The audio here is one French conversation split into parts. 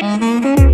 Música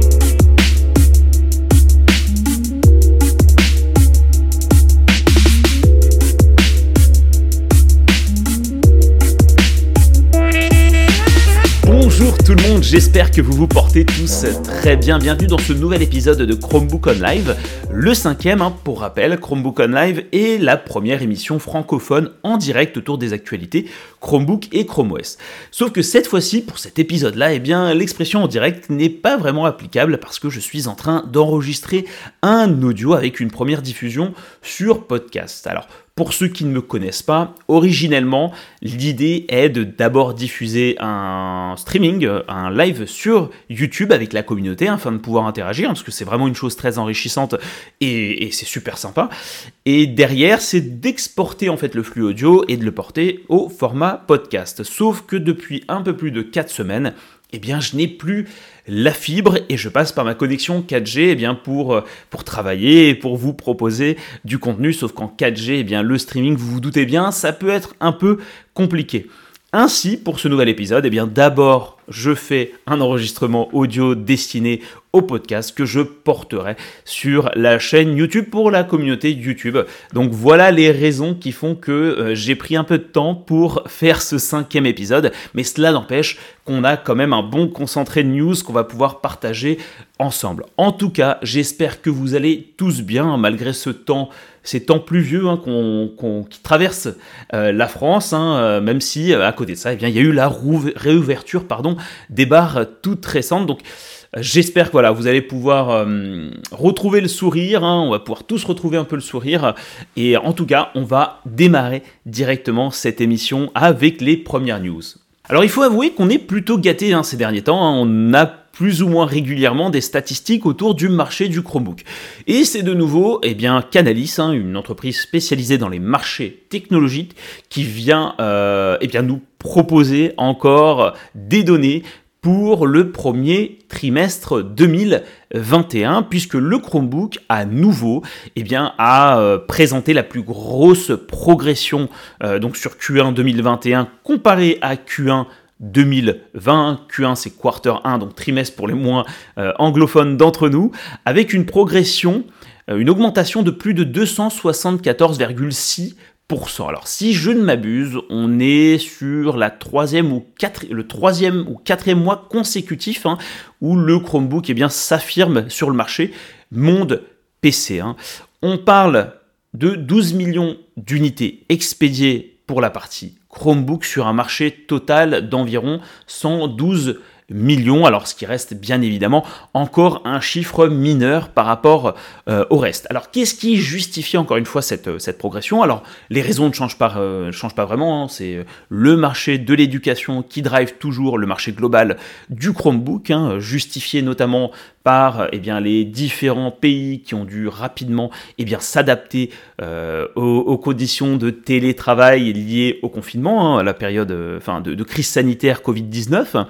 j'espère que vous vous portez tous très bien. Bienvenue dans ce nouvel épisode de Chromebook On Live, le cinquième, hein, pour rappel, Chromebook On Live est la première émission francophone en direct autour des actualités Chromebook et Chrome OS. Sauf que cette fois-ci, pour cet épisode-là, eh bien, l'expression en direct n'est pas vraiment applicable parce que je suis en train d'enregistrer un audio avec une première diffusion sur podcast. Alors, pour ceux qui ne me connaissent pas, originellement, l'idée est de d'abord diffuser un streaming, un live sur YouTube avec la communauté afin de pouvoir interagir, parce que c'est vraiment une chose très enrichissante et, et c'est super sympa. Et derrière, c'est d'exporter en fait le flux audio et de le porter au format podcast. Sauf que depuis un peu plus de 4 semaines, eh bien, je n'ai plus la fibre et je passe par ma connexion 4G eh bien, pour, euh, pour travailler et pour vous proposer du contenu. Sauf qu'en 4G, eh bien, le streaming, vous vous doutez bien, ça peut être un peu compliqué. Ainsi, pour ce nouvel épisode, eh bien d'abord, je fais un enregistrement audio destiné au podcast que je porterai sur la chaîne YouTube pour la communauté YouTube. Donc voilà les raisons qui font que euh, j'ai pris un peu de temps pour faire ce cinquième épisode, mais cela n'empêche qu'on a quand même un bon concentré de news qu'on va pouvoir partager ensemble. En tout cas, j'espère que vous allez tous bien malgré ce temps ces temps pluvieux hein, qui traversent euh, la France, hein, euh, même si euh, à côté de ça, eh il y a eu la réouverture pardon, des bars toutes récentes. Donc J'espère que vous allez pouvoir retrouver le sourire, hein, on va pouvoir tous retrouver un peu le sourire, et en tout cas, on va démarrer directement cette émission avec les premières news. Alors il faut avouer qu'on est plutôt gâté ces derniers temps, on a plus ou moins régulièrement des statistiques autour du marché du Chromebook. Et c'est de nouveau eh bien, Canalis, hein, une entreprise spécialisée dans les marchés technologiques, qui vient euh, eh bien, nous proposer encore des données pour le premier trimestre 2021, puisque le Chromebook à nouveau eh bien, a euh, présenté la plus grosse progression euh, donc sur Q1 2021 comparé à Q1 2020. Q1, c'est quarter 1, donc trimestre pour les moins euh, anglophones d'entre nous, avec une progression, une augmentation de plus de 274,6%. Alors si je ne m'abuse, on est sur la troisième ou le troisième ou quatrième mois consécutif hein, où le Chromebook eh s'affirme sur le marché monde PC. Hein. On parle de 12 millions d'unités expédiées pour la partie Chromebook sur un marché total d'environ 112 millions, alors ce qui reste bien évidemment encore un chiffre mineur par rapport euh, au reste. Alors qu'est-ce qui justifie encore une fois cette, euh, progression? Alors les raisons ne changent pas, euh, changent pas vraiment, hein. c'est le marché de l'éducation qui drive toujours le marché global du Chromebook, hein, justifié notamment par eh bien, les différents pays qui ont dû rapidement eh bien, s'adapter aux, conditions de télétravail liées au confinement, hein, à la période enfin, de, crise sanitaire Covid-19.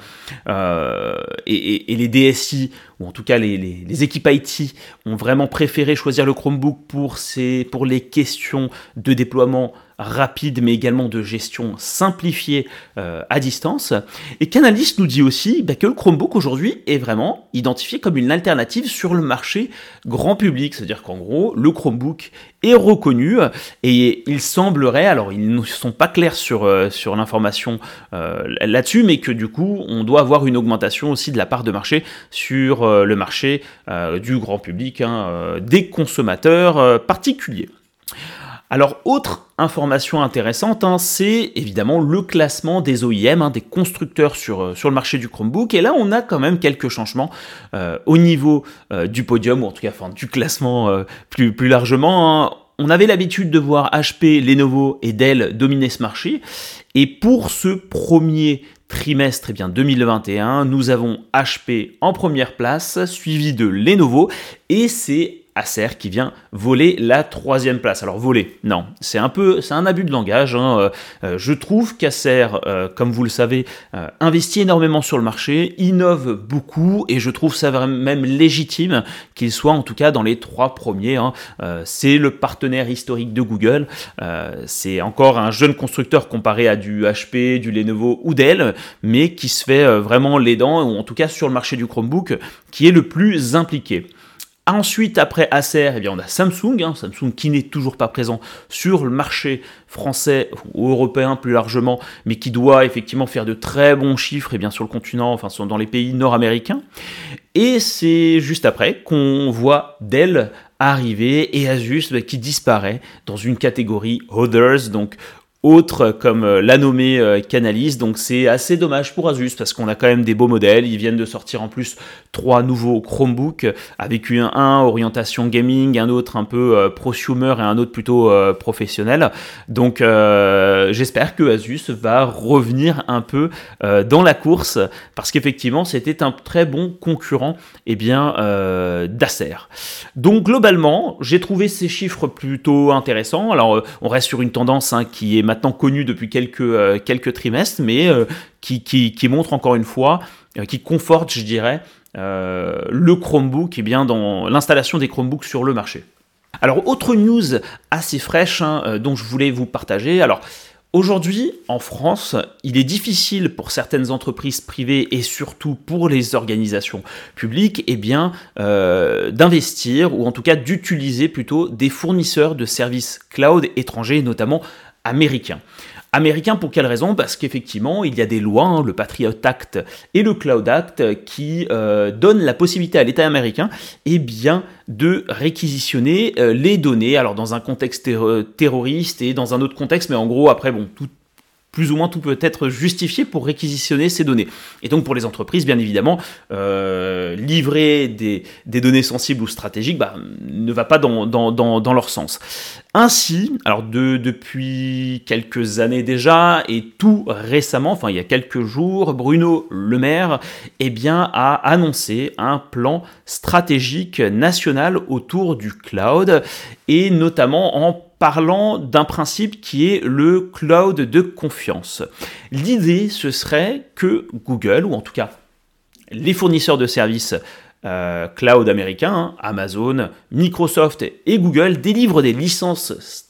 Euh, et, les DSI, ou en tout cas les, équipes IT, ont vraiment préféré choisir le Chromebook pour, pour les questions de déploiement rapide mais également de gestion simplifiée euh, à distance. Et Canalys nous dit aussi bah, que le Chromebook aujourd'hui est vraiment identifié comme une alternative sur le marché grand public, c'est-à-dire qu'en gros le Chromebook est reconnu et il semblerait, alors ils ne sont pas clairs sur, euh, sur l'information euh, là-dessus, mais que du coup on doit avoir une augmentation aussi de la part de marché sur le marché du grand public, hein, des consommateurs particuliers. Alors, autre information intéressante, hein, c'est évidemment le classement des OEM, hein, des constructeurs sur, euh, sur le marché du Chromebook. Et là, on a quand même quelques changements euh, au niveau euh, du podium, ou en tout cas du classement plus, plus largement. Hein. On avait l'habitude de voir HP, Lenovo et Dell dominer ce marché. Et pour ce premier trimestre eh bien, 2021, nous avons HP en première place, suivi de Lenovo, et c'est Acer qui vient voler la troisième place. Alors voler, non, c'est un peu, c'est un abus de langage. Hein. Euh, euh, je trouve qu'Acer, euh, comme vous le savez, investit énormément sur le marché, innove beaucoup, et je trouve ça même légitime qu'il soit en tout cas dans les trois premiers. Hein. c'est le partenaire historique de Google. c'est encore un jeune constructeur comparé à du HP, du Lenovo ou Dell, mais qui se fait vraiment les dents, ou en tout cas sur le marché du Chromebook, qui est le plus impliqué. Ensuite, après Acer, eh on a Samsung, hein, Samsung qui n'est toujours pas présent sur le marché français ou européen plus largement, mais qui doit effectivement faire de très bons chiffres eh bien sur le continent, enfin dans les pays nord-américains. Et c'est juste après qu'on voit Dell arriver et Asus bah, qui disparaît dans une catégorie Others, donc autres comme euh, l'a nommé euh, Canalis. Donc c'est assez dommage pour Asus parce qu'on a quand même des beaux modèles. Ils viennent de sortir en plus trois nouveaux Chromebooks avec un, un orientation gaming, un autre un peu euh, prosumer et un autre plutôt professionnel. Donc j'espère que Asus va revenir un peu dans la course parce qu'effectivement c'était un très bon concurrent et eh bien d'Acer. Donc globalement j'ai trouvé ces chiffres plutôt intéressants. Alors on reste sur une tendance hein, qui est connu depuis quelques, euh, quelques trimestres, mais euh, qui, qui, montre encore une fois, euh, qui conforte, je dirais, le Chromebook et bien dans l'installation des Chromebooks sur le marché. Alors, autre news assez fraîche hein, dont je voulais vous partager. Alors, Aujourd'hui, en France, il est difficile pour certaines entreprises privées et surtout pour les organisations publiques eh bien, d'investir ou en tout cas d'utiliser plutôt des fournisseurs de services cloud étrangers, notamment américain. Américain pour quelle raison? Parce qu'effectivement, il y a des lois, hein, le Patriot Act et le Cloud Act, qui euh, donnent la possibilité à l'État américain eh de réquisitionner euh, les données, alors dans un contexte terroriste et dans un autre contexte, mais en gros, après, bon, tout, plus ou moins tout peut être justifié pour réquisitionner ces données. Et donc pour les entreprises, bien évidemment, euh, livrer des, données sensibles ou stratégiques bah, ne va pas dans, leur sens. Ainsi, alors de, depuis quelques années déjà, et tout récemment, enfin il y a quelques jours, Bruno Le Maire eh bien, a annoncé un plan stratégique national autour du cloud, et notamment en parlant d'un principe qui est le cloud de confiance. L'idée, ce serait que Google, ou en tout cas les fournisseurs de services euh, cloud américains, hein, Amazon, Microsoft et Google, délivrent des licences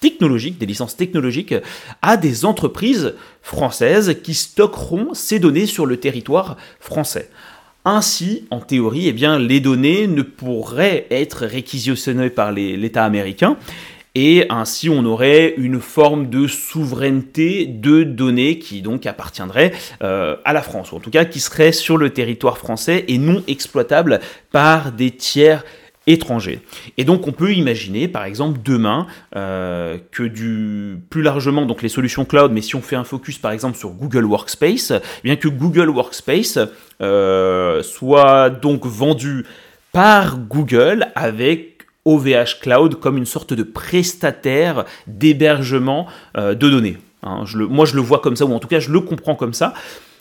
technologiques, des licences technologiques à des entreprises françaises qui stockeront ces données sur le territoire français. Ainsi, en théorie, eh bien, les données ne pourraient être réquisitionnées par l'État américain et ainsi on aurait une forme de souveraineté de données qui donc appartiendrait euh, à la France, ou en tout cas qui serait sur le territoire français et non exploitable par des tiers étrangers. Et donc on peut imaginer par exemple demain euh, que du plus largement donc les solutions cloud, mais si on fait un focus par exemple sur Google Workspace, eh bien que Google Workspace euh, soit donc vendu par Google avec OVH Cloud comme une sorte de prestataire d'hébergement euh, de données. Hein. moi, je le vois comme ça, ou en tout cas, je le comprends comme ça.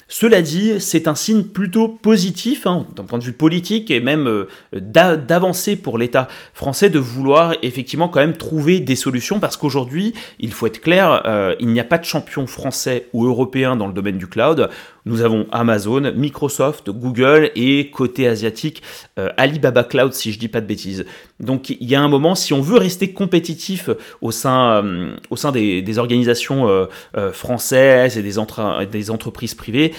Cela dit, c'est un signe plutôt positif hein, d'un point de vue politique et même euh, d'avancer pour l'État français de vouloir effectivement quand même trouver des solutions parce qu'aujourd'hui, il faut être clair, euh, il n'y a pas de champion français ou européen dans le domaine du cloud. Nous avons Amazon, Microsoft, Google et côté asiatique euh, Alibaba Cloud si je dis pas de bêtises. Donc il y a un moment, si on veut rester compétitif au sein, au sein des, organisations françaises et des, des entreprises privées,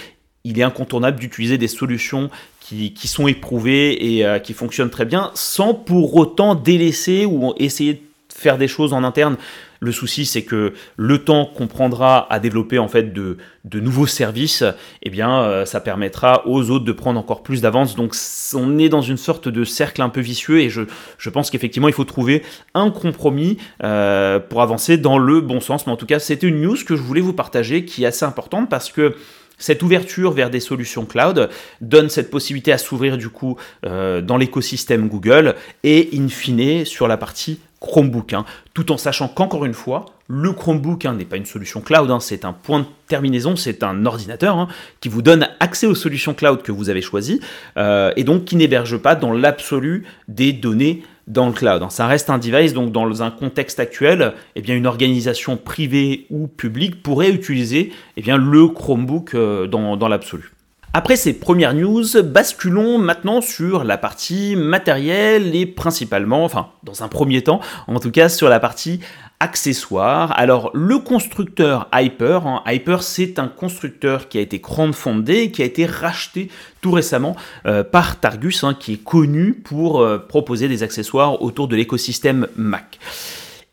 il est incontournable d'utiliser des solutions qui, sont éprouvées et qui fonctionnent très bien sans pour autant délaisser ou essayer de faire des choses en interne le souci, c'est que le temps qu'on prendra à développer en fait de, nouveaux services, eh bien, euh, ça permettra aux autres de prendre encore plus d'avance. Donc, on est dans une sorte de cercle un peu vicieux et je, pense qu'effectivement, il faut trouver un compromis euh, pour avancer dans le bon sens. Mais en tout cas, c'était une news que je voulais vous partager qui est assez importante parce que cette ouverture vers des solutions cloud donne cette possibilité à s'ouvrir du coup euh, dans l'écosystème Google et in fine sur la partie Chromebook, hein, tout en sachant qu'encore une fois, le Chromebook hein, n'est pas une solution cloud, hein, c'est un point de terminaison, c'est un ordinateur qui vous donne accès aux solutions cloud que vous avez choisies euh, et donc qui n'héberge pas dans l'absolu des données dans le cloud. Ça reste un device, donc dans un contexte actuel, eh bien, une organisation privée ou publique pourrait utiliser eh bien, le Chromebook euh, dans, dans l'absolu. Après ces premières news, basculons maintenant sur la partie matérielle et principalement, enfin dans un premier temps, en tout cas sur la partie accessoires. Alors le constructeur Hyper, hein, Hyper c'est un constructeur qui a été crowdfundé, qui a été racheté tout récemment euh, par Targus, hein, qui est connu pour euh, proposer des accessoires autour de l'écosystème Mac.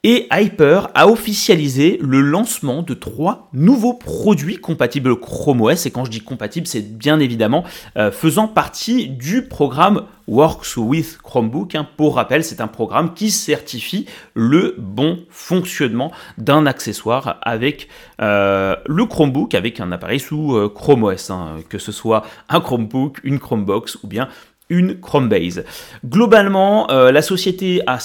Et Hyper a officialisé le lancement de trois nouveaux produits compatibles Chrome OS. Et quand je dis compatible, c'est bien évidemment euh, faisant partie du programme Works with Chromebook. Hein. Pour rappel, c'est un programme qui certifie le bon fonctionnement d'un accessoire avec euh, le Chromebook, avec un appareil sous euh, Chrome OS, hein. que ce soit un Chromebook, une Chromebox ou bien une Chromebase. Globalement, la société a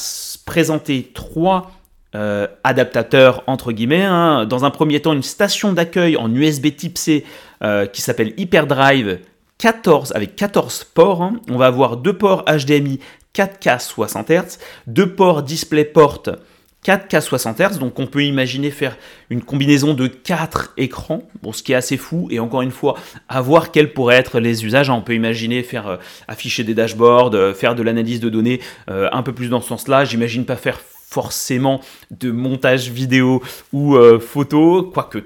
présenté trois euh, adaptateur entre guillemets. Hein. Dans un premier temps, une station d'accueil en USB Type C euh, qui s'appelle Hyperdrive 14 avec 14 ports. Hein. On va avoir deux ports HDMI 4K 60 Hz, deux ports DisplayPort 4K 60 Hz, donc on peut imaginer faire une combinaison de 4 écrans, bon, ce qui est assez fou, et encore une fois, à voir quels pourraient être les usages. Hein. On peut imaginer faire euh, afficher des dashboards, faire de l'analyse de données un peu plus dans ce sens-là. J'imagine pas faire forcément de montage vidéo ou euh, photo, quoique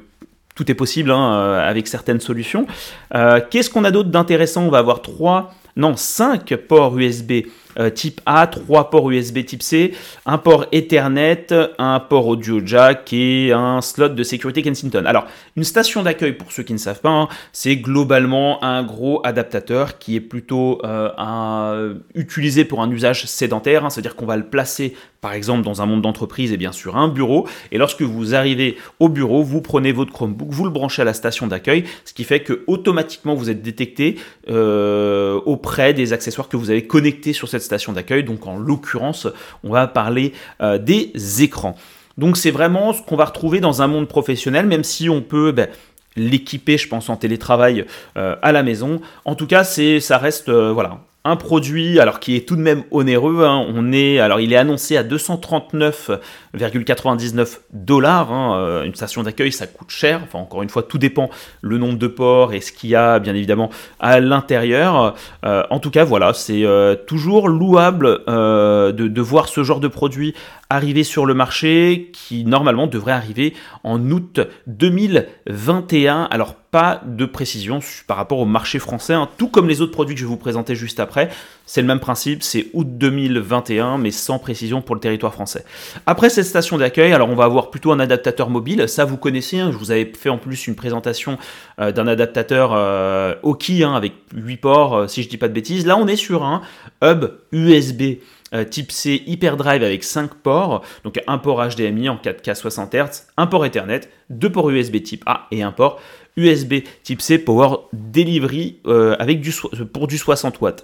tout est possible hein, euh, avec certaines solutions. Euh, qu'est-ce qu'on a d'autre d'intéressant? On va avoir trois, non, cinq ports USB euh, type A, trois ports USB type C, un port Ethernet, un port audio jack et un slot de sécurité Kensington. Alors, une station d'accueil, pour ceux qui ne savent pas, hein, c'est globalement un gros adaptateur qui est plutôt euh, utilisé pour un usage sédentaire, hein, c'est-à-dire qu'on va le placer par exemple dans un monde d'entreprise et bien sûr un bureau, et lorsque vous arrivez au bureau, vous prenez votre Chromebook, vous le branchez à la station d'accueil, ce qui fait que automatiquement vous êtes détecté euh, auprès des accessoires que vous avez connectés sur cette station d'accueil. Donc en l'occurrence, on va parler euh, des écrans. Donc c'est vraiment ce qu'on va retrouver dans un monde professionnel, même si on peut ben, l'équiper, je pense, en télétravail euh, à la maison. En tout cas, c'est, ça reste, euh, voilà, un produit alors qui est tout de même onéreux. Hein. On est alors il est annoncé à 239,99 dollars. Hein. Euh, une station d'accueil ça coûte cher. Enfin encore une fois tout dépend le nombre de ports et ce qu'il y a bien évidemment à l'intérieur. Euh, en tout cas voilà c'est euh, toujours louable de, de, voir ce genre de produit arriver sur le marché qui normalement devrait arriver en août 2021. Alors pas de précision par rapport au marché français, hein. tout comme les autres produits que je vais vous présenter juste après. C'est le même principe, c'est août 2021, mais sans précision pour le territoire français. Après cette station d'accueil, alors on va avoir plutôt un adaptateur mobile, ça vous connaissez, hein. je vous avais fait en plus une présentation euh, d'un adaptateur euh, Oki hein, avec 8 ports, euh, si je dis pas de bêtises. Là on est sur un hub USB euh, type C hyperdrive avec 5 ports, donc un port HDMI en 4K 60 Hz, un port Ethernet, deux ports USB type A et un port USB type C Power Delivery avec pour du 60 watts.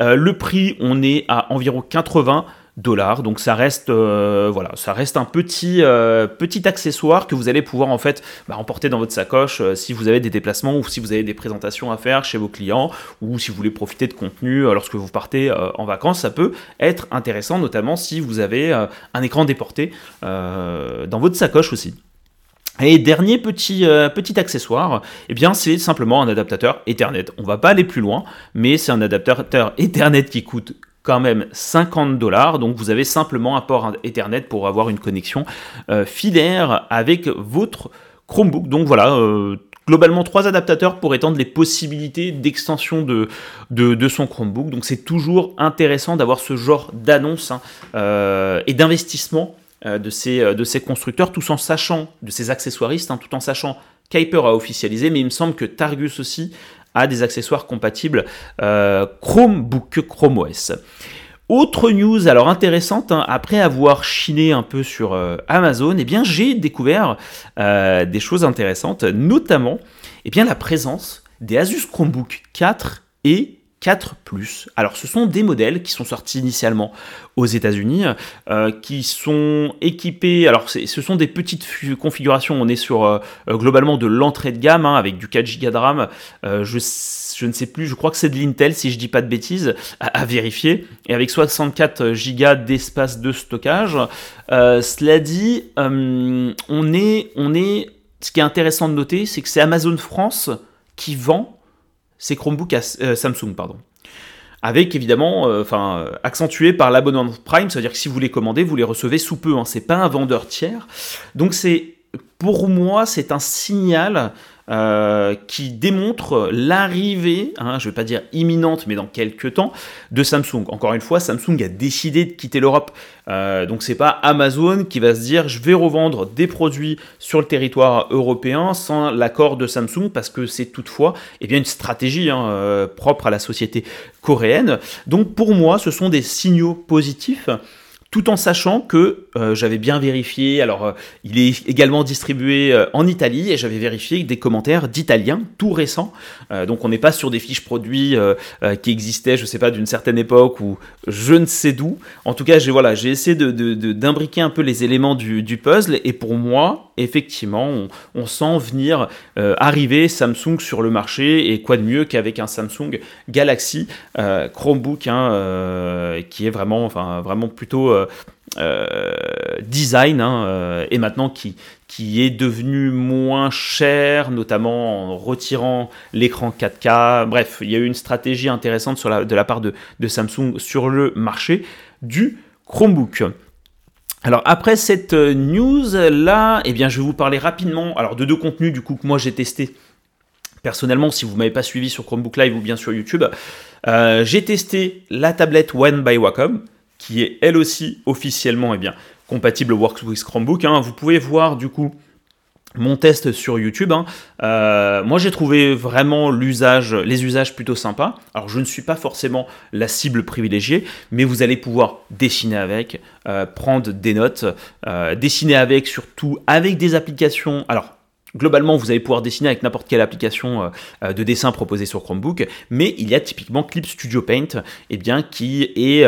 Euh, le prix, on est à environ 80 dollars. Donc ça reste, euh, un petit, euh, petit accessoire que vous allez pouvoir en fait bah, emporter dans votre sacoche si vous avez des déplacements ou si vous avez des présentations à faire chez vos clients ou si vous voulez profiter de contenu lorsque vous partez en vacances. Ça peut être intéressant, notamment si vous avez un écran déporté dans votre sacoche aussi. Et dernier petit, petit accessoire, eh bien c'est simplement un adaptateur Ethernet. On va pas aller plus loin, mais c'est un adaptateur Ethernet qui coûte quand même 50 dollars. Donc vous avez simplement un port Ethernet pour avoir une connexion euh, filaire avec votre Chromebook. Donc voilà. Euh, globalement, trois adaptateurs pour étendre les possibilités d'extension de, son Chromebook. Donc c'est toujours intéressant d'avoir ce genre d'annonce hein, euh, et d'investissement de, ces, de ces constructeurs, tout en sachant, de ces accessoiristes, hein, tout en sachant qu'Hyper a officialisé, mais il me semble que Targus aussi à des accessoires compatibles euh, Chromebook Chrome OS. Autre news alors intéressante, hein, après avoir chiné un peu sur euh, Amazon, eh bien j'ai découvert euh, des choses intéressantes, notamment eh bien, la présence des Asus Chromebook 4 et 4 Plus. Alors ce sont des modèles qui sont sortis initialement aux États-Unis, euh, qui sont équipés. Alors ce sont des petites configurations. On est sur euh, globalement de l'entrée de gamme hein, avec du 4 Go de RAM. Euh, je, ne sais plus. Je crois que c'est de l'Intel si je dis pas de bêtises à, vérifier. Et avec 64 Go d'espace de stockage. cela dit, on est on est. Ce qui est intéressant de noter, c'est que c'est Amazon France qui vend ces Chromebooks à, euh, Samsung, pardon. Avec évidemment, euh, enfin, accentué par l'abonnement Prime, c'est-à-dire que si vous les commandez, vous les recevez sous peu. Hein, c'est pas un vendeur tiers. Donc c'est, pour moi, c'est un signal euh, qui démontre l'arrivée, hein, je ne vais pas dire imminente, mais dans quelques temps, de Samsung. Encore une fois, Samsung a décidé de quitter l'Europe, euh, donc c'est pas Amazon qui va se dire je vais revendre des produits sur le territoire européen sans l'accord de Samsung, parce que c'est toutefois eh bien, une stratégie hein, euh, propre à la société coréenne. Donc pour moi, ce sont des signaux positifs tout en sachant que euh, j'avais bien vérifié, alors euh, il est également distribué euh, en Italie et j'avais vérifié des commentaires d'Italiens tout récents, donc on n'est pas sur des fiches produits qui existaient, je sais pas, d'une certaine époque ou je ne sais d'où. En tout cas, j'ai voilà, essayé d'imbriquer de, un peu les éléments du, du, puzzle et pour moi, effectivement, on, sent venir arriver Samsung sur le marché et quoi de mieux qu'avec un Samsung Galaxy Chromebook hein, qui est vraiment, enfin, vraiment plutôt design hein, euh, et maintenant qui, est devenu moins cher, notamment en retirant l'écran 4K. Bref, il y a eu une stratégie intéressante de la part de, de, Samsung sur le marché du Chromebook. Alors après cette news là, eh bien je vais vous parler rapidement alors de deux contenus du coup que moi j'ai testé personnellement si vous m'avez pas suivi sur Chromebook Live ou bien sur YouTube. j'ai testé la tablette One by Wacom qui est elle aussi officiellement eh bien, compatible Works with Chromebook. Hein. Vous pouvez voir du coup mon test sur YouTube. Hein. Euh, moi, j'ai trouvé vraiment les usages plutôt sympas. Alors, je ne suis pas forcément la cible privilégiée, mais vous allez pouvoir dessiner avec, euh, prendre des notes, euh, dessiner avec, surtout avec des applications. Alors, Globalement, vous allez pouvoir dessiner avec n'importe quelle application de dessin proposée sur Chromebook, mais il y a typiquement Clip Studio Paint, eh bien, qui est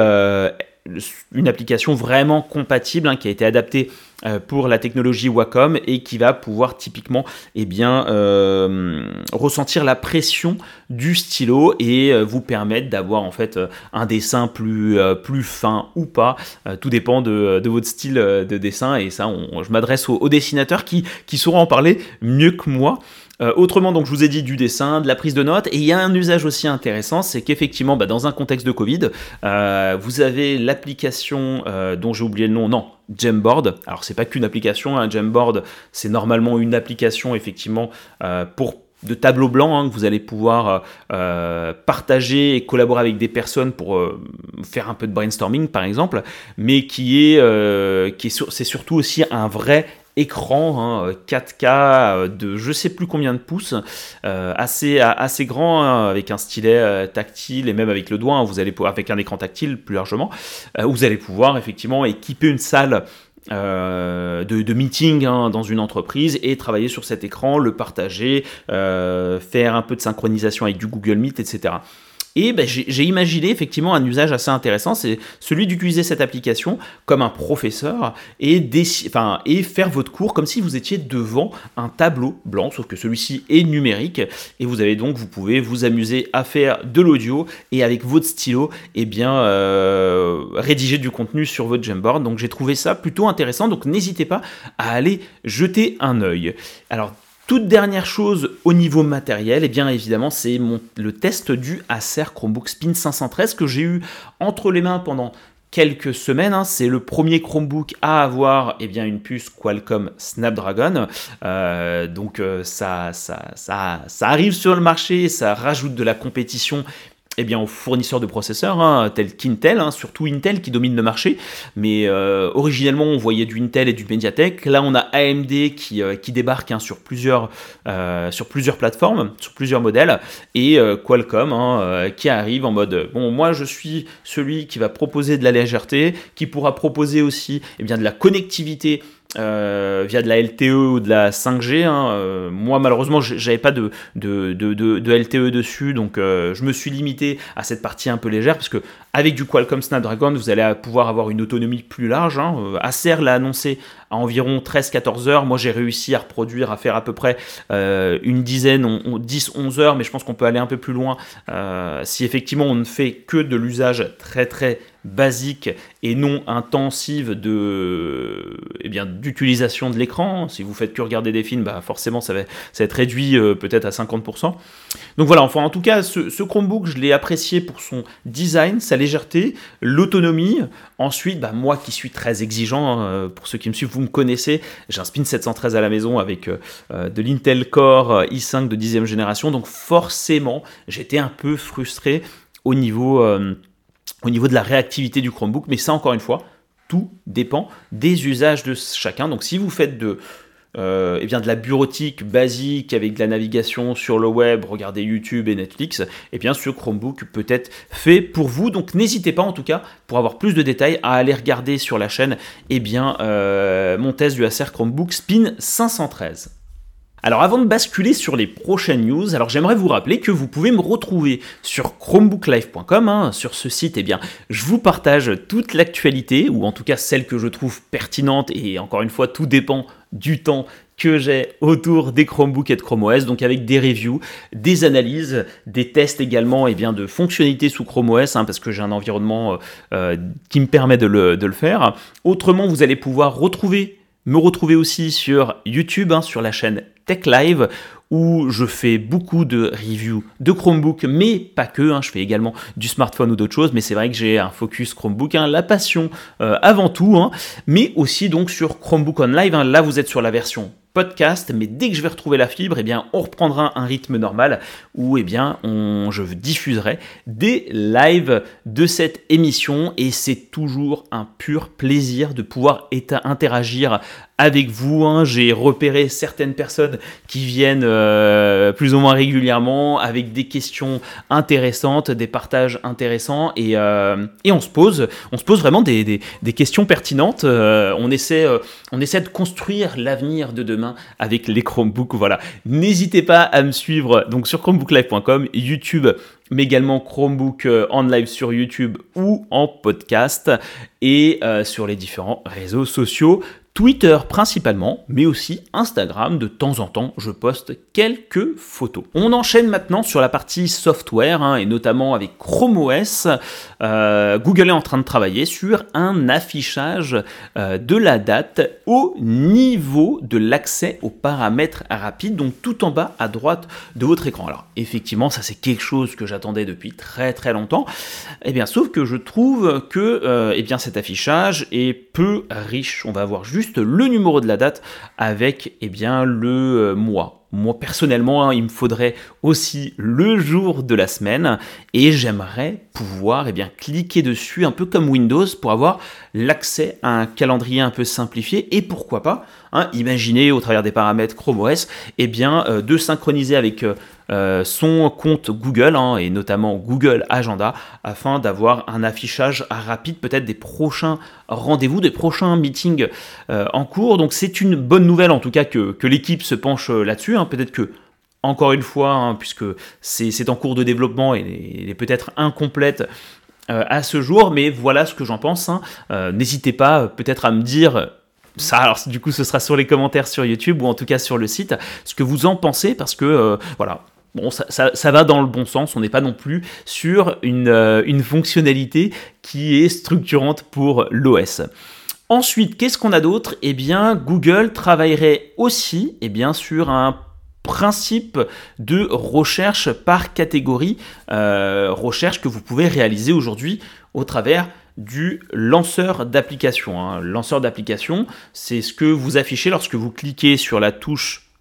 une application vraiment compatible hein, qui a été adaptée euh, pour la technologie Wacom et qui va pouvoir typiquement eh bien, euh, ressentir la pression du stylo et euh, vous permettre d'avoir en fait un dessin plus, plus fin ou pas. tout dépend de, votre style de dessin et ça je m'adresse aux, dessinateurs qui, qui sauront en parler mieux que moi. Euh, autrement, donc je vous ai dit du dessin, de la prise de notes, et il y a un usage aussi intéressant, c'est qu'effectivement, bah, dans un contexte de Covid, euh, vous avez l'application euh, dont j'ai oublié le nom, non, Jamboard. Alors c'est pas qu'une application, hein, Jamboard, c'est normalement une application effectivement pour de tableau blanc hein, que vous allez pouvoir partager et collaborer avec des personnes pour faire un peu de brainstorming par exemple, mais qui est, qui est c'est surtout aussi un vrai écran 4K hein, euh, de je sais plus combien de pouces, euh, assez, assez grand hein, avec un stylet euh, tactile et même avec le doigt, hein, vous allez pouvoir, avec un écran tactile plus largement, vous allez pouvoir effectivement équiper une salle de, de, meeting dans une entreprise et travailler sur cet écran, le partager, faire un peu de synchronisation avec du Google Meet, etc. Et ben, j'ai imaginé effectivement un usage assez intéressant, c'est celui d'utiliser cette application comme un professeur et, faire votre cours comme si vous étiez devant un tableau blanc, sauf que celui-ci est numérique et vous avez donc, vous pouvez vous amuser à faire de l'audio et avec votre stylo, eh bien, euh, rédiger du contenu sur votre Jamboard. Donc j'ai trouvé ça plutôt intéressant, donc n'hésitez pas à aller jeter un œil. Alors toute dernière chose au niveau matériel, et eh bien évidemment, c'est le test du Acer Chromebook Spin 513 que j'ai eu entre les mains pendant quelques semaines. Hein. C'est le premier Chromebook à avoir eh bien, une puce Qualcomm Snapdragon. Euh, donc euh, ça, ça, ça, ça, arrive sur le marché, ça rajoute de la compétition eh bien, aux fournisseurs de processeurs, hein, tels qu'Intel, hein, surtout Intel qui domine le marché. Mais euh, originellement, on voyait du Intel et du Mediatek. Là, on a AMD qui, euh, qui débarque hein, sur, plusieurs, euh, sur plusieurs plateformes, sur plusieurs modèles, et Qualcomm qui arrive en mode bon, moi, je suis celui qui va proposer de la légèreté, qui pourra proposer aussi eh bien, de la connectivité euh, via de la LTE ou de la 5G. Hein. Euh, moi, malheureusement, j'avais pas de, LTE dessus, donc euh, je me suis limité à cette partie un peu légère, parce que avec du Qualcomm Snapdragon, vous allez pouvoir avoir une autonomie plus large. Hein. Acer l'a annoncé à environ 13-14 heures. Moi, j'ai réussi à reproduire, à faire à peu près une dizaine, 10-11 heures, mais je pense qu'on peut aller un peu plus loin si effectivement on ne fait que de l'usage très très basique et non intensive de, eh bien, d'utilisation de l'écran. Si vous faites que regarder des films, bah forcément ça va, ça être réduit euh, peut-être à 50%. Donc voilà, enfin en tout cas, ce, Chromebook, je l'ai apprécié pour son design, sa légèreté, l'autonomie. Ensuite, bah, moi qui suis très exigeant, hein, pour ceux qui me suivent, vous me connaissez, j'ai un Spin 713 à la maison avec euh, de l'Intel Core i5 de 10e génération, donc forcément j'étais un peu frustré au niveau... Au niveau de la réactivité du Chromebook, mais ça encore une fois, tout dépend des usages de chacun. Donc si vous faites de, euh, eh bien de la bureautique basique avec de la navigation sur le web, regardez YouTube et Netflix, eh bien ce Chromebook peut être fait pour vous. Donc n'hésitez pas en tout cas, pour avoir plus de détails, à aller regarder sur la chaîne eh bien, euh, mon test du Acer Chromebook Spin 513. Alors avant de basculer sur les prochaines news, alors j'aimerais vous rappeler que vous pouvez me retrouver sur chromebooklive.com. Hein. Sur ce site, eh bien, je vous partage toute l'actualité, ou en tout cas celle que je trouve pertinente, et encore une fois, tout dépend du temps que j'ai autour des Chromebooks et de Chrome OS, donc avec des reviews, des analyses, des tests également et eh bien, de fonctionnalités sous Chrome OS, hein, parce que j'ai un environnement euh, euh, qui me permet de le, faire. Autrement, vous allez pouvoir retrouver me retrouver aussi sur YouTube, hein, sur la chaîne Tech Live, où je fais beaucoup de reviews de Chromebook, mais pas que, hein, je fais également du smartphone ou d'autres choses, mais c'est vrai que j'ai un focus Chromebook, hein, la passion euh, avant tout, mais aussi donc sur Chromebook On Live, là vous êtes sur la version podcast, mais dès que je vais retrouver la fibre, eh bien, on reprendra un rythme normal où eh bien, je diffuserai des lives de cette émission. Et c'est toujours un pur plaisir de pouvoir interagir avec vous. Hein. J'ai repéré certaines personnes qui viennent euh, plus ou moins régulièrement avec des questions intéressantes, des partages intéressants et, euh, et on se pose, on se pose vraiment des, des, questions pertinentes. Euh, on, essaie, on essaie de construire l'avenir de demain avec les Chromebooks. Voilà. N'hésitez pas à me suivre donc sur chromebooklive.com, YouTube mais également Chromebook en live sur YouTube ou en podcast et sur les différents réseaux sociaux. Twitter principalement, mais aussi Instagram. De temps en temps, je poste quelques photos. On enchaîne maintenant sur la partie software, hein, et notamment avec Chrome OS. Euh, Google est en train de travailler sur un affichage euh, de la date au niveau de l'accès aux paramètres rapides, donc tout en bas à droite de votre écran. Alors effectivement, ça c'est quelque chose que j'attendais depuis très très longtemps. Eh bien, sauf que je trouve que euh, eh bien, cet affichage est peu riche. On va voir juste le numéro de la date avec eh bien, le euh, mois. Moi personnellement, hein, il me faudrait aussi le jour de la semaine et j'aimerais pouvoir eh bien, cliquer dessus un peu comme Windows pour avoir l'accès à un calendrier un peu simplifié et pourquoi pas, hein, imaginer au travers des paramètres Chrome OS, eh bien, euh, de synchroniser avec euh, euh, son compte Google hein, et notamment Google Agenda afin d'avoir un affichage rapide peut-être des prochains rendez-vous, des prochains meetings en cours. Donc c'est une bonne nouvelle en tout cas que, l'équipe se penche là-dessus. Hein. Peut-être que encore une fois, hein, puisque c'est en cours de développement et, est peut-être incomplète à ce jour, mais voilà ce que j'en pense. N'hésitez pas peut-être à me dire ça, alors du coup, ce sera sur les commentaires sur YouTube ou en tout cas sur le site, ce que vous en pensez, parce que voilà, Bon, ça, va dans le bon sens, on n'est pas non plus sur euh, une, fonctionnalité qui est structurante pour l'OS. Ensuite, qu'est-ce qu'on a d'autre? Eh bien, Google travaillerait aussi eh bien, sur un principe de recherche par catégorie, euh, recherche que vous pouvez réaliser aujourd'hui au travers du lanceur d'application. Hein. Lanceur d'application, c'est ce que vous affichez lorsque vous cliquez sur la touche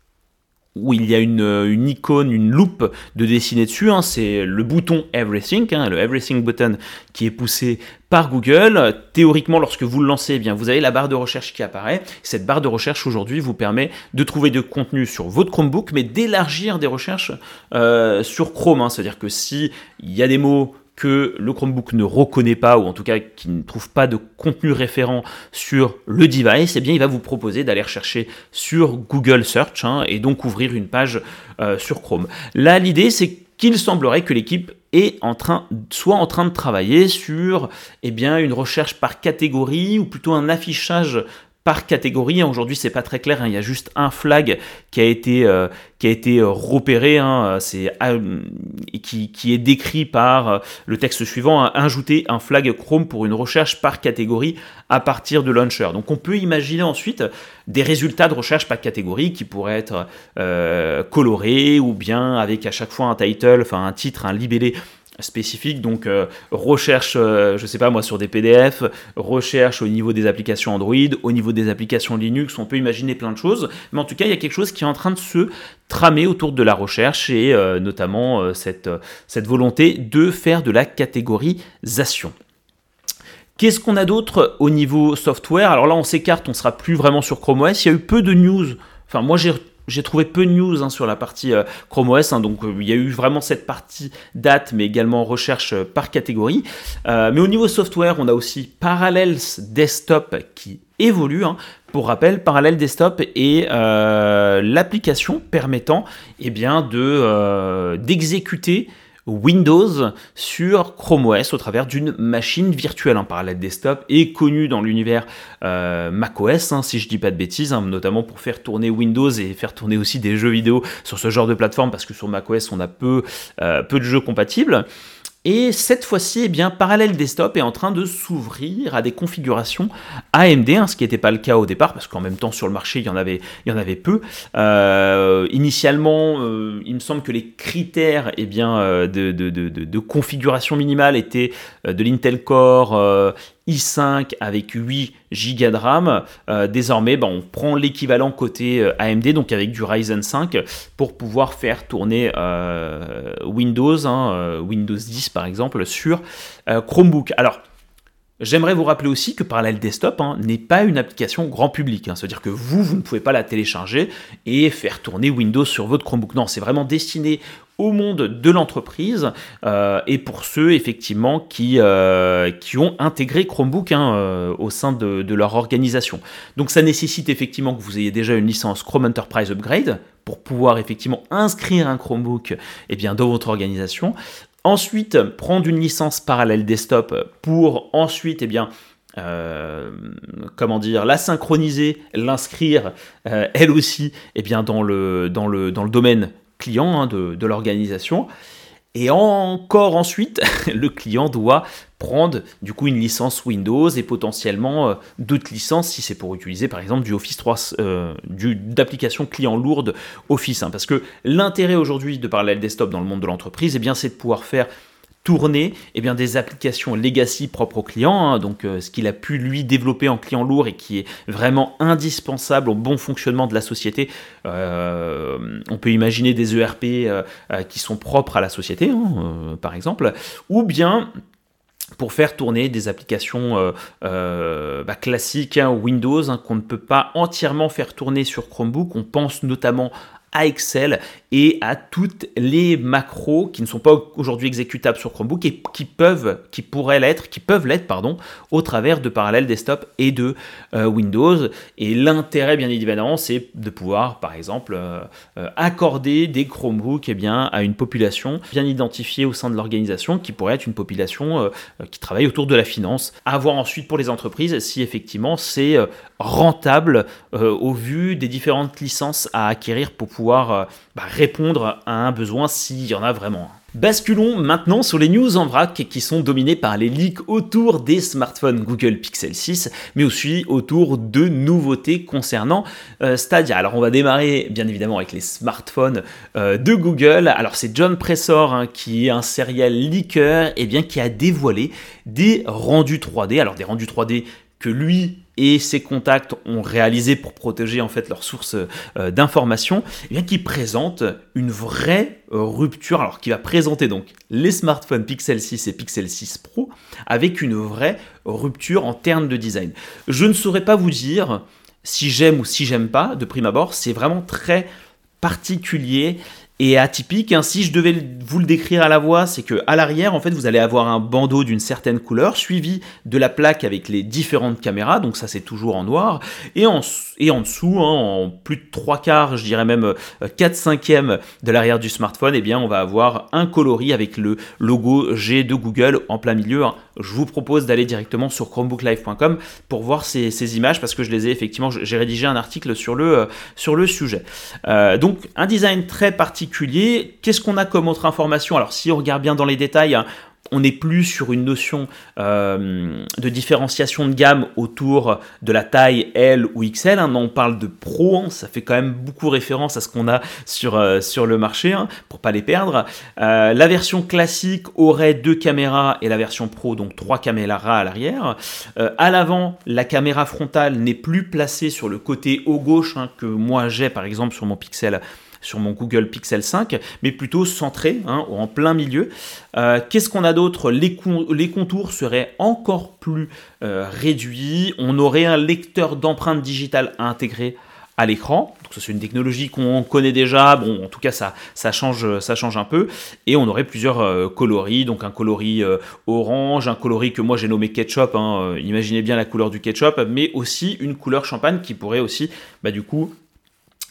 où il y a une, une, icône, une loupe de dessiner dessus. Hein. c'est le bouton Everything, hein, le Everything button qui est poussé par Google. Théoriquement, lorsque vous le lancez, eh bien, vous avez la barre de recherche qui apparaît. Cette barre de recherche aujourd'hui vous permet de trouver de contenu sur votre Chromebook, mais d'élargir des recherches euh, sur Chrome. Hein. C'est-à-dire que si il y a des mots le Chromebook ne reconnaît pas, ou en tout cas qui ne trouve pas de contenu référent sur le device, eh bien il va vous proposer d'aller rechercher sur Google Search hein, et donc ouvrir une page euh, sur Chrome. Là, l'idée, c'est qu'il semblerait que l'équipe est en train, soit en train de travailler sur eh bien, une recherche par catégorie ou plutôt un affichage par catégorie. Aujourd'hui, c'est pas très clair. Hein. Il y a juste un flag qui a été euh, euh, repéré. Hein. Euh, qui, est décrit par le texte suivant. Hein. Ajouter un flag Chrome pour une recherche par catégorie à partir de launcher. Donc, on peut imaginer ensuite des résultats de recherche par catégorie qui pourraient être colorés ou bien avec à chaque fois un title, enfin un titre, un libellé spécifique, donc euh, recherche, euh, je sais pas moi, sur des PDF, recherche au niveau des applications Android, au niveau des applications Linux, on peut imaginer plein de choses, mais en tout cas, il y a quelque chose qui est en train de se tramer autour de la recherche et euh, notamment cette, cette volonté de faire de la catégorisation. Qu'est-ce qu'on a d'autre au niveau software? Alors là, on s'écarte, on sera plus vraiment sur Chrome OS. Il y a eu peu de news. Enfin, moi, j'ai j'ai trouvé peu de news hein, sur la partie euh, Chrome OS, hein, donc euh, il y a eu vraiment cette partie date, mais également recherche euh, par catégorie. mais au niveau software, on a aussi Parallels Desktop qui évolue. Hein. Pour rappel, Parallels Desktop est l'application permettant eh bien, de, d'exécuter Windows sur Chrome OS au travers d'une machine virtuelle. Un parallèle desktop est connu dans l'univers euh, macOS, hein, si je dis pas de bêtises, hein, notamment pour faire tourner Windows et faire tourner aussi des jeux vidéo sur ce genre de plateforme, parce que sur macOS on a peu, euh, peu de jeux compatibles. Et cette fois-ci, eh bien, Parallel Desktop est en train de s'ouvrir à des configurations AMD, hein, ce qui n'était pas le cas au départ, parce qu'en même temps sur le marché il y en avait, il y en avait peu. Euh, initialement, euh, il me semble que les critères eh bien, euh, de, configuration minimale étaient de l'Intel Core i5 avec 8 Go de RAM. Euh, désormais, ben, on prend l'équivalent côté euh, AMD, donc avec du Ryzen 5, pour pouvoir faire tourner euh, Windows, hein, Windows 10 par exemple, sur Chromebook. Alors, J'aimerais vous rappeler aussi que Parallel Desktop hein, n'est pas une application grand public. Hein. C'est-à-dire que vous, vous ne pouvez pas la télécharger et faire tourner Windows sur votre Chromebook. Non, c'est vraiment destiné au monde de l'entreprise euh, et pour ceux effectivement qui, euh, qui ont intégré Chromebook hein, euh, au sein de, leur organisation. Donc ça nécessite effectivement que vous ayez déjà une licence Chrome Enterprise Upgrade pour pouvoir effectivement inscrire un Chromebook eh bien, dans votre organisation. Ensuite, prendre une licence parallèle desktop pour ensuite eh bien, comment dire, la synchroniser, l'inscrire elle aussi eh bien, dans, le, dans, le, dans le domaine client hein, de, l'organisation. Et encore ensuite, le client doit prendre du coup une licence Windows et potentiellement euh, d'autres licences si c'est pour utiliser par exemple du Office 3, euh, d'application client lourde Office. Hein. parce que l'intérêt aujourd'hui de Parallel Desktop dans le monde de l'entreprise, et eh bien c'est de pouvoir faire tourner eh des applications legacy propres au client, hein, donc euh, ce qu'il a pu lui développer en client lourd et qui est vraiment indispensable au bon fonctionnement de la société. Euh, on peut imaginer des ERP euh, qui sont propres à la société, hein, par exemple, ou bien pour faire tourner des applications bah, classiques hein, Windows qu'on ne peut pas entièrement faire tourner sur Chromebook. On pense notamment à Excel et à toutes les macros qui ne sont pas aujourd'hui exécutables sur Chromebook et qui peuvent, qui pourraient l'être, qui peuvent l'être, pardon, au travers de Parallel Desktop et de euh, Windows. Et l'intérêt, bien évidemment, c'est de pouvoir, par exemple, euh, euh, accorder des Chromebooks eh bien, à une population bien identifiée au sein de l'organisation, qui pourrait être une population qui travaille autour de la finance. À voir ensuite pour les entreprises si effectivement c'est rentable au vu des différentes licences à acquérir pour pouvoir bah, répondre à un besoin s'il y en a vraiment. Basculons maintenant sur les news en vrac qui sont dominées par les leaks autour des smartphones Google Pixel 6, mais aussi autour de nouveautés concernant euh, Stadia. Alors on va démarrer bien évidemment avec les smartphones euh, de Google. Alors c'est John Pressor hein, qui est un serial leaker et eh bien qui a dévoilé des rendus 3D. Alors des rendus 3D que lui et ses contacts ont réalisé pour protéger en fait leurs sources euh, et bien qui présente une vraie euh, rupture, alors qui va présenter donc les smartphones Pixel 6 et Pixel 6 Pro avec une vraie rupture en termes de design. Je ne saurais pas vous dire si j'aime ou si j'aime pas de prime abord, c'est vraiment très particulier est atypique. Hein. Si je devais vous le décrire à la voix, c'est que à l'arrière, en fait, vous allez avoir un bandeau d'une certaine couleur, suivi de la plaque avec les différentes caméras, donc ça c'est toujours en noir, et en, et dessous, hein, en plus de trois quarts, je dirais même 4 euh, cinquièmes de l'arrière du smartphone, eh bien on va avoir un coloris avec le logo G de Google en plein milieu. Hein. Je vous propose d'aller directement sur chromebooklive.com pour voir ces, images parce que je les ai effectivement, j'ai rédigé un article sur le, euh, sujet. Euh, donc un design très particulier. Qu'est-ce qu'on a comme autre information? Alors si on regarde bien dans les détails, hein, on n'est plus sur une notion euh, de différenciation de gamme autour de la taille L ou XL. Hein. on parle de Pro, hein. ça fait quand même beaucoup référence à ce qu'on a sur, euh, le marché, hein, pour pas les perdre. Euh, la version classique aurait deux caméras et la version Pro, donc trois caméras à l'arrière. à l'avant, la caméra frontale n'est plus placée sur le côté haut gauche que moi j'ai par exemple sur mon Pixel sur mon Google Pixel 5, mais plutôt centré, hein, en plein milieu. Euh, qu'est-ce qu'on a d'autre? Les, contours seraient encore plus euh, réduits. On aurait un lecteur d'empreintes digitales intégré à l'écran. C'est une technologie qu'on connaît déjà. Bon, en tout cas, ça, ça, change, ça change un peu. Et on aurait plusieurs euh, coloris. Donc un coloris orange, un coloris que moi j'ai nommé ketchup. Hein, imaginez bien la couleur du ketchup, mais aussi une couleur champagne qui pourrait aussi, bah, du coup,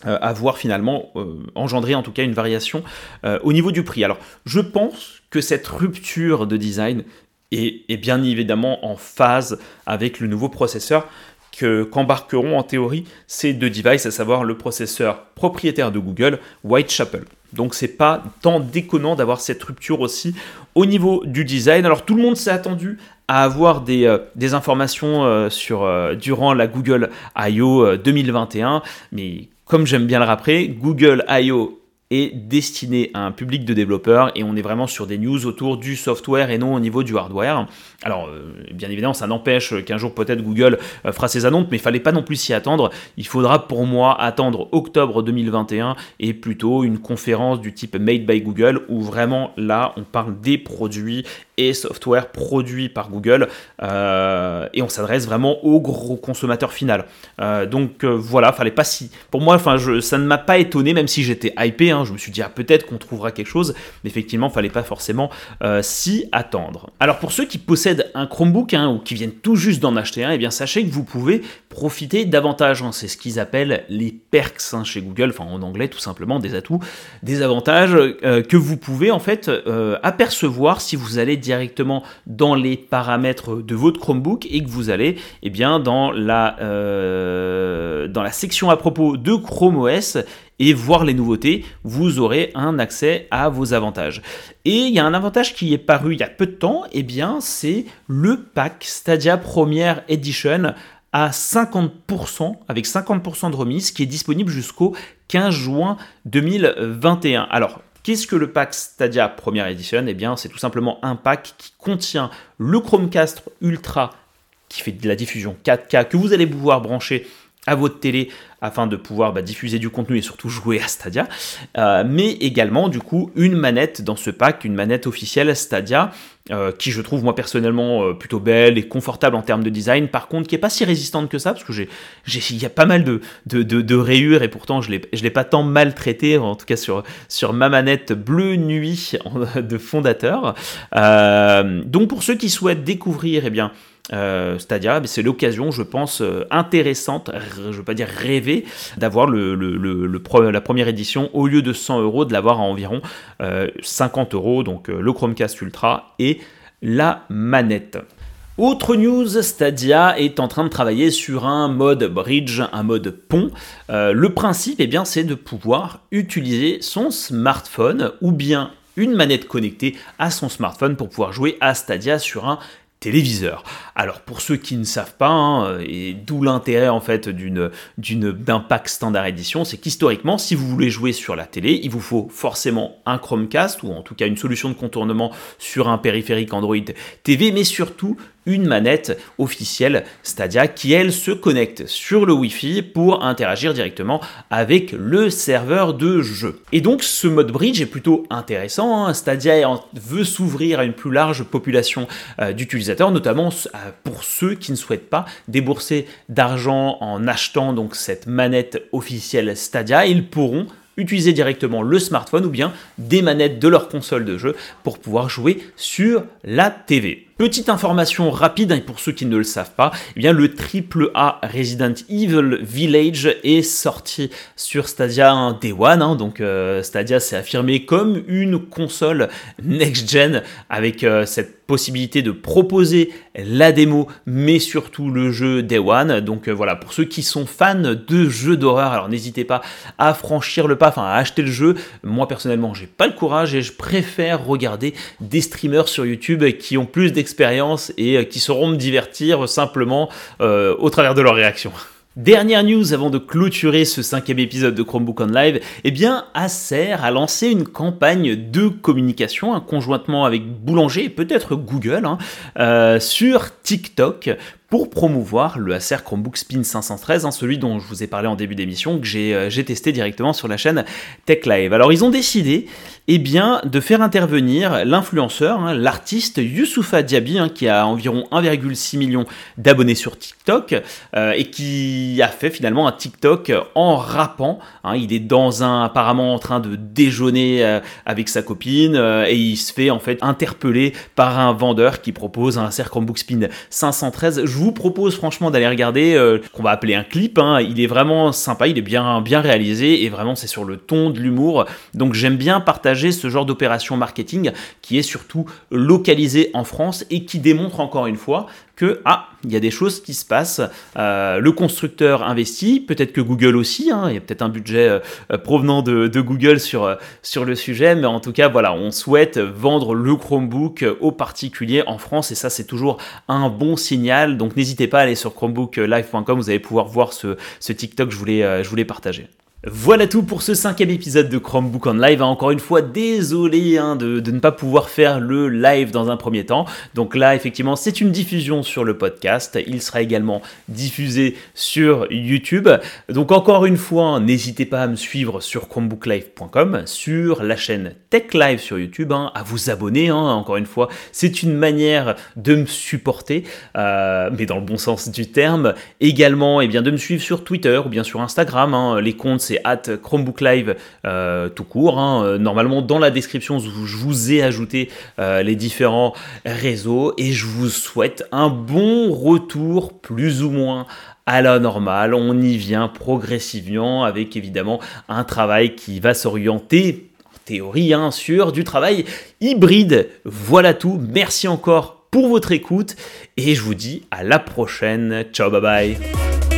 avoir euh, finalement euh, engendré en tout cas une variation euh, au niveau du prix. Alors je pense que cette rupture de design est, bien évidemment en phase avec le nouveau processeur qu'embarqueront en théorie ces deux devices, à savoir le processeur propriétaire de Google, Whitechapel. Donc c'est pas tant déconnant d'avoir cette rupture aussi au niveau du design. Alors tout le monde s'est attendu à avoir des, informations sur, durant la Google I.O. 2021, mais comme j'aime bien le rappeler, Google I.O est destiné à un public de développeurs et on est vraiment sur des news autour du software et non au niveau du hardware. Alors, euh, bien évidemment, ça n'empêche qu'un jour peut-être Google euh, fera ses annonces, mais il fallait pas non plus s'y attendre. Il faudra pour moi attendre octobre 2021 et plutôt une conférence du type Made by Google où vraiment là on parle des produits et software produits par Google euh, et on s'adresse vraiment au gros consommateur final. donc voilà, fallait pas si. Pour moi, enfin, ça ne m'a pas étonné, même si j'étais hypé. Hein, je me suis dit, ah, peut-être qu'on trouvera quelque chose, mais effectivement, fallait pas forcément euh, s'y attendre. Alors pour ceux qui possèdent un Chromebook hein, ou qui viennent tout juste d'en acheter un, eh bien sachez que vous pouvez profiter davantage. Hein. C'est ce qu'ils appellent les perks chez Google, enfin en anglais tout simplement, des atouts, des avantages euh, que vous pouvez en fait euh, apercevoir si vous allez directement dans les paramètres de votre Chromebook et que vous allez eh bien, dans, la, dans la section à propos de Chrome OS et voir les nouveautés, vous aurez un accès à vos avantages. Et il y a un avantage qui est paru il y a peu de temps, et eh bien c'est le pack Stadia Premiere Edition à 50%, avec 50% de remise, qui est disponible jusqu'au 15 juin 2021. Alors, Qu'est-ce que le pack Stadia Premiere Edition? Eh bien, c'est tout simplement un pack qui contient le Chromecast Ultra qui fait de la diffusion 4K que vous allez pouvoir brancher à votre télé afin de pouvoir bah, diffuser du contenu et surtout jouer à Stadia, euh, mais également du coup une manette dans ce pack, une manette officielle Stadia, euh, qui je trouve moi personnellement euh, plutôt belle et confortable en termes de design, par contre qui est pas si résistante que ça, parce que j'ai, il y a pas mal de, de, de, rayures et pourtant je je l'ai pas tant maltraité, en tout cas sur, sur ma manette bleu nuit de fondateur. donc pour ceux qui souhaitent découvrir, eh bien, euh, Stadia, c'est l'occasion, je pense, euh, intéressante, je ne veux pas dire rêver, d'avoir la première édition, au lieu de 100 euros, de l'avoir à environ 50 euh, euros, donc le Chromecast Ultra et la manette. Autre news, Stadia est en train de travailler sur un mode bridge, un mode pont. le principe, eh c'est de pouvoir utiliser son smartphone ou bien une manette connectée à son smartphone pour pouvoir jouer à Stadia sur un téléviseur. Alors pour ceux qui ne savent pas, hein, et d'où l'intérêt en fait d'une, d'un pack standard édition, c'est qu'historiquement, si vous voulez jouer sur la télé, il vous faut forcément un Chromecast ou en tout cas une solution de contournement sur un périphérique Android TV, mais surtout une manette officielle Stadia qui elle se connecte sur le Wi-Fi pour interagir directement avec le serveur de jeu. Et donc ce mode bridge est plutôt intéressant. Hein. Stadia veut s'ouvrir à une plus large population euh, d'utilisateurs, notamment euh, pour ceux qui ne souhaitent pas débourser d'argent en achetant donc cette manette officielle Stadia. Ils pourront utiliser directement le smartphone ou bien des manettes de leur console de jeu pour pouvoir jouer sur la TV. Petite information rapide, hein, pour ceux qui ne le savent pas, eh bien le AAA Resident Evil Village est sorti sur Stadia Day One, hein, donc euh, Stadia s'est affirmé comme une console next-gen avec euh, cette possibilité de proposer la démo, mais surtout le jeu Day One. Donc euh, voilà, pour ceux qui sont fans de jeux d'horreur, alors n'hésitez pas à franchir le pas, enfin à acheter le jeu. Moi personnellement, j'ai pas le courage et je préfère regarder des streamers sur YouTube qui ont plus d'expérience et euh, qui sauront me divertir simplement euh, au travers de leurs réactions. Dernière news avant de clôturer ce cinquième épisode de Chromebook on Live, eh bien Acer a lancé une campagne de communication hein, conjointement avec Boulanger et peut-être Google hein, euh, sur TikTok pour promouvoir le Acer Chromebook Spin 513, hein, celui dont je vous ai parlé en début d'émission, que euh, j'ai testé directement sur la chaîne Tech Live. Alors ils ont décidé eh bien, de faire intervenir l'influenceur, hein, l'artiste Youssoufa Diaby, hein, qui a environ 1,6 million d'abonnés sur TikTok, euh, et qui a fait finalement un TikTok en rappant. il est dans un, apparemment en train de déjeuner euh, avec sa copine, et il se fait en fait interpeller par un vendeur qui propose un Acer Chromebook Spin 513 vous propose franchement d'aller regarder, euh, qu'on va appeler un clip. Hein. Il est vraiment sympa, il est bien, bien réalisé et vraiment c'est sur le ton de l'humour. Donc j'aime bien partager ce genre d'opération marketing qui est surtout localisé en France et qui démontre encore une fois ah, il y a des choses qui se passent. Euh, le constructeur investit, peut-être que Google aussi. Hein, il y a peut-être un budget euh, provenant de, Google sur, sur le sujet, mais en tout cas, voilà, on souhaite vendre le Chromebook aux particuliers en France et ça, c'est toujours un bon signal. Donc n'hésitez pas à aller sur chromebooklive.com, vous allez pouvoir voir ce, ce TikTok je voulais, euh, je voulais partager. Voilà tout pour ce cinquième épisode de Chromebook en live. Encore une fois, désolé hein, de, ne pas pouvoir faire le live dans un premier temps. Donc là, effectivement, c'est une diffusion sur le podcast. Il sera également diffusé sur YouTube. Donc encore une fois, n'hésitez pas à me suivre sur chromebooklive.com, sur la chaîne Tech Live sur YouTube, hein, à vous abonner. Hein. encore une fois, c'est une manière de me supporter, euh, mais dans le bon sens du terme. Également, et eh bien, de me suivre sur Twitter ou bien sur Instagram. les comptes c'est at Chromebook Live euh, tout court. Hein. Euh, normalement, dans la description, je vous ai ajouté euh, les différents réseaux et je vous souhaite un bon retour, plus ou moins à la normale. On y vient progressivement avec évidemment un travail qui va s'orienter en théorie hein, sur du travail hybride. Voilà tout. Merci encore pour votre écoute et je vous dis à la prochaine. Ciao, bye bye.